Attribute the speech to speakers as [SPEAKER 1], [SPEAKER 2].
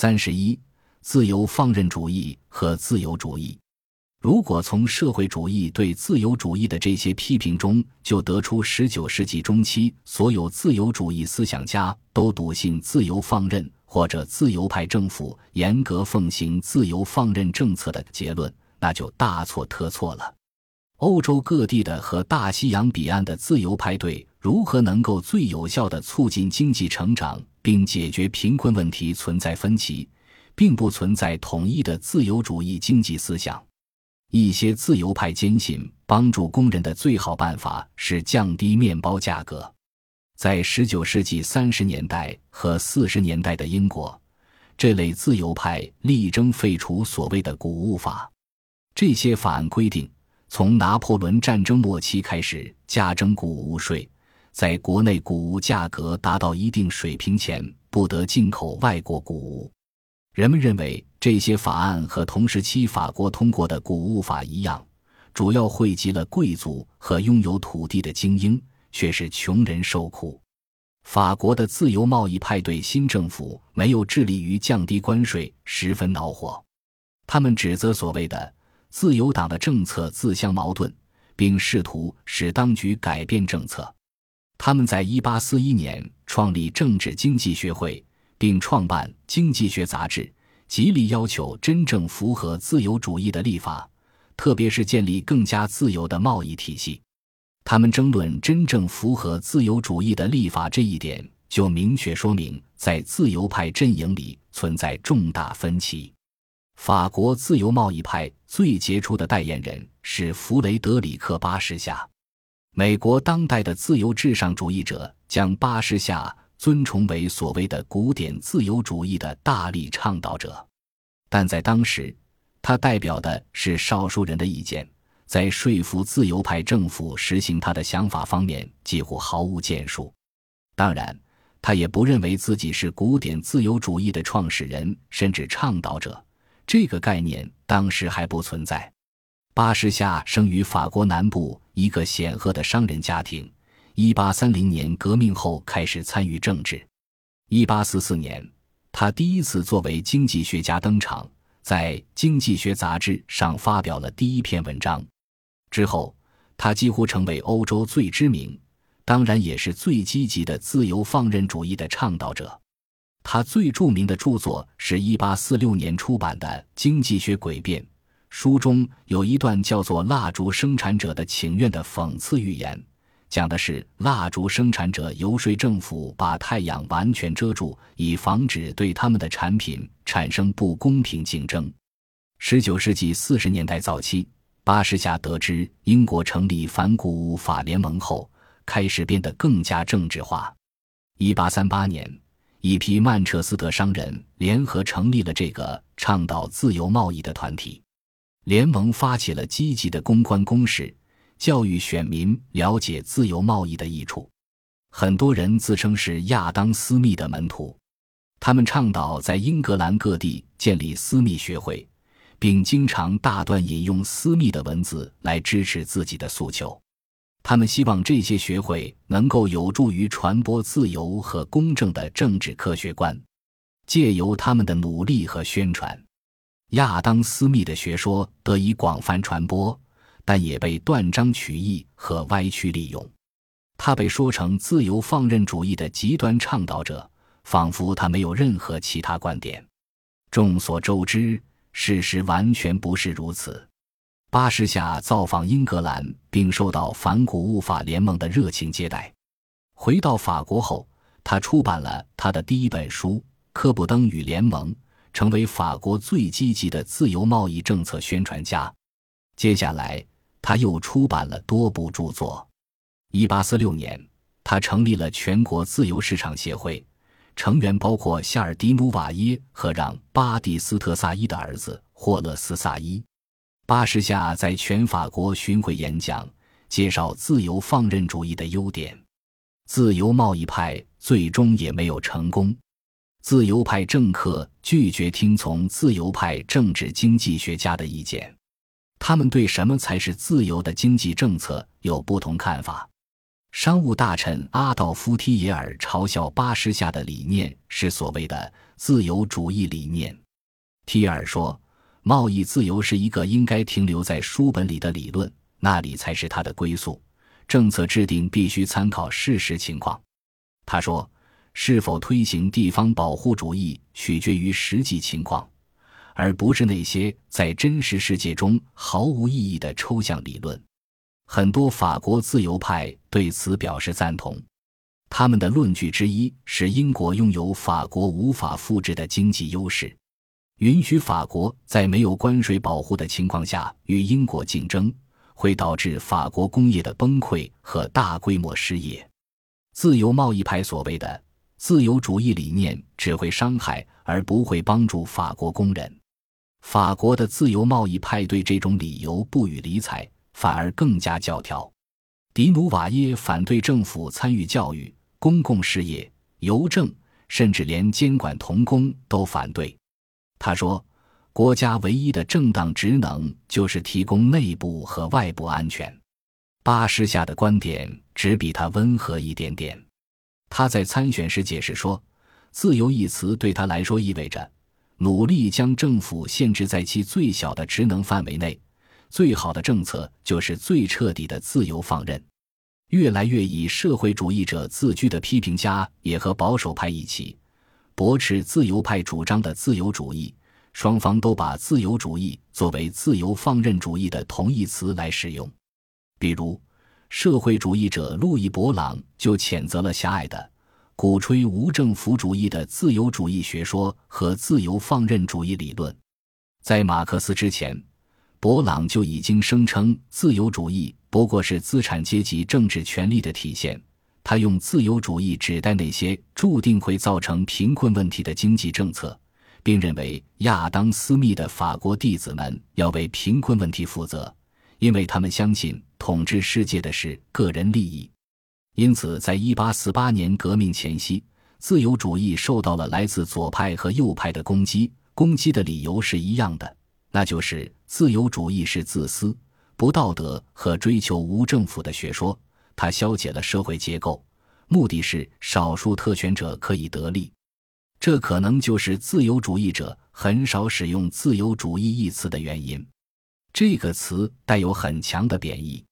[SPEAKER 1] 三十一，自由放任主义和自由主义。如果从社会主义对自由主义的这些批评中就得出，十九世纪中期所有自由主义思想家都笃信自由放任，或者自由派政府严格奉行自由放任政策的结论，那就大错特错了。欧洲各地的和大西洋彼岸的自由派对如何能够最有效地促进经济成长并解决贫困问题存在分歧，并不存在统一的自由主义经济思想。一些自由派坚信，帮助工人的最好办法是降低面包价格。在19世纪30年代和40年代的英国，这类自由派力争废除所谓的谷物法。这些法案规定，从拿破仑战争末期开始加征谷物税，在国内谷物价格达到一定水平前，不得进口外国谷物。人们认为这些法案和同时期法国通过的谷物法一样，主要惠及了贵族和拥有土地的精英，却是穷人受苦。法国的自由贸易派对新政府没有致力于降低关税，十分恼火。他们指责所谓的自由党的政策自相矛盾，并试图使当局改变政策。他们在1841年创立政治经济学会。并创办《经济学杂志》，极力要求真正符合自由主义的立法，特别是建立更加自由的贸易体系。他们争论真正符合自由主义的立法这一点，就明确说明在自由派阵营里存在重大分歧。法国自由贸易派最杰出的代言人是弗雷德里克·巴什夏。美国当代的自由至上主义者将巴什夏。尊崇为所谓的古典自由主义的大力倡导者，但在当时，他代表的是少数人的意见，在说服自由派政府实行他的想法方面几乎毫无建树。当然，他也不认为自己是古典自由主义的创始人，甚至倡导者。这个概念当时还不存在。巴什夏生于法国南部一个显赫的商人家庭。一八三零年革命后开始参与政治。一八四四年，他第一次作为经济学家登场，在《经济学杂志》上发表了第一篇文章。之后，他几乎成为欧洲最知名，当然也是最积极的自由放任主义的倡导者。他最著名的著作是一八四六年出版的《经济学诡辩》，书中有一段叫做“蜡烛生产者的请愿”的讽刺寓言。讲的是蜡烛生产者游说政府把太阳完全遮住，以防止对他们的产品产生不公平竞争。十九世纪四十年代早期，巴士夏得知英国成立反谷物法联盟后，开始变得更加政治化。一八三八年，一批曼彻斯特商人联合成立了这个倡导自由贸易的团体，联盟发起了积极的公关攻势。教育选民了解自由贸易的益处，很多人自称是亚当·斯密的门徒，他们倡导在英格兰各地建立斯密学会，并经常大段引用斯密的文字来支持自己的诉求。他们希望这些学会能够有助于传播自由和公正的政治科学观。借由他们的努力和宣传，亚当·斯密的学说得以广泛传播。但也被断章取义和歪曲利用，他被说成自由放任主义的极端倡导者，仿佛他没有任何其他观点。众所周知，事实完全不是如此。巴士夏造访英格兰，并受到反古物法联盟的热情接待。回到法国后，他出版了他的第一本书《科布登与联盟》，成为法国最积极的自由贸易政策宣传家。接下来。他又出版了多部著作。一八四六年，他成立了全国自由市场协会，成员包括夏尔迪努瓦耶和让巴蒂斯特萨伊的儿子霍勒斯萨伊。巴什夏在全法国巡回演讲，介绍自由放任主义的优点。自由贸易派最终也没有成功。自由派政客拒绝听从自由派政治经济学家的意见。他们对什么才是自由的经济政策有不同看法。商务大臣阿道夫·提耶尔嘲笑巴什下的理念是所谓的自由主义理念。提尔说，贸易自由是一个应该停留在书本里的理论，那里才是它的归宿。政策制定必须参考事实情况。他说，是否推行地方保护主义取决于实际情况，而不是那些在真实世界中毫无意义的抽象理论。很多法国自由派对此表示赞同，他们的论据之一是英国拥有法国无法复制的经济优势，允许法国在没有关税保护的情况下与英国竞争，会导致法国工业的崩溃和大规模失业。自由贸易派所谓的自由主义理念只会伤害而不会帮助法国工人。法国的自由贸易派对这种理由不予理睬。反而更加教条。迪努瓦耶反对政府参与教育、公共事业、邮政，甚至连监管童工都反对。他说：“国家唯一的正当职能就是提供内部和外部安全。”巴士下的观点只比他温和一点点。他在参选时解释说：“自由一词对他来说意味着努力将政府限制在其最小的职能范围内。”最好的政策就是最彻底的自由放任。越来越以社会主义者自居的批评家也和保守派一起驳斥自由派主张的自由主义。双方都把自由主义作为自由放任主义的同义词来使用。比如，社会主义者路易·勃朗就谴责了狭隘的、鼓吹无政府主义的自由主义学说和自由放任主义理论。在马克思之前。博朗就已经声称，自由主义不过是资产阶级政治权力的体现。他用自由主义指代那些注定会造成贫困问题的经济政策，并认为亚当·斯密的法国弟子们要为贫困问题负责，因为他们相信统治世界的是个人利益。因此，在1848年革命前夕，自由主义受到了来自左派和右派的攻击，攻击的理由是一样的。那就是自由主义是自私、不道德和追求无政府的学说，它消解了社会结构，目的是少数特权者可以得利。这可能就是自由主义者很少使用“自由主义”一词的原因。这个词带有很强的贬义。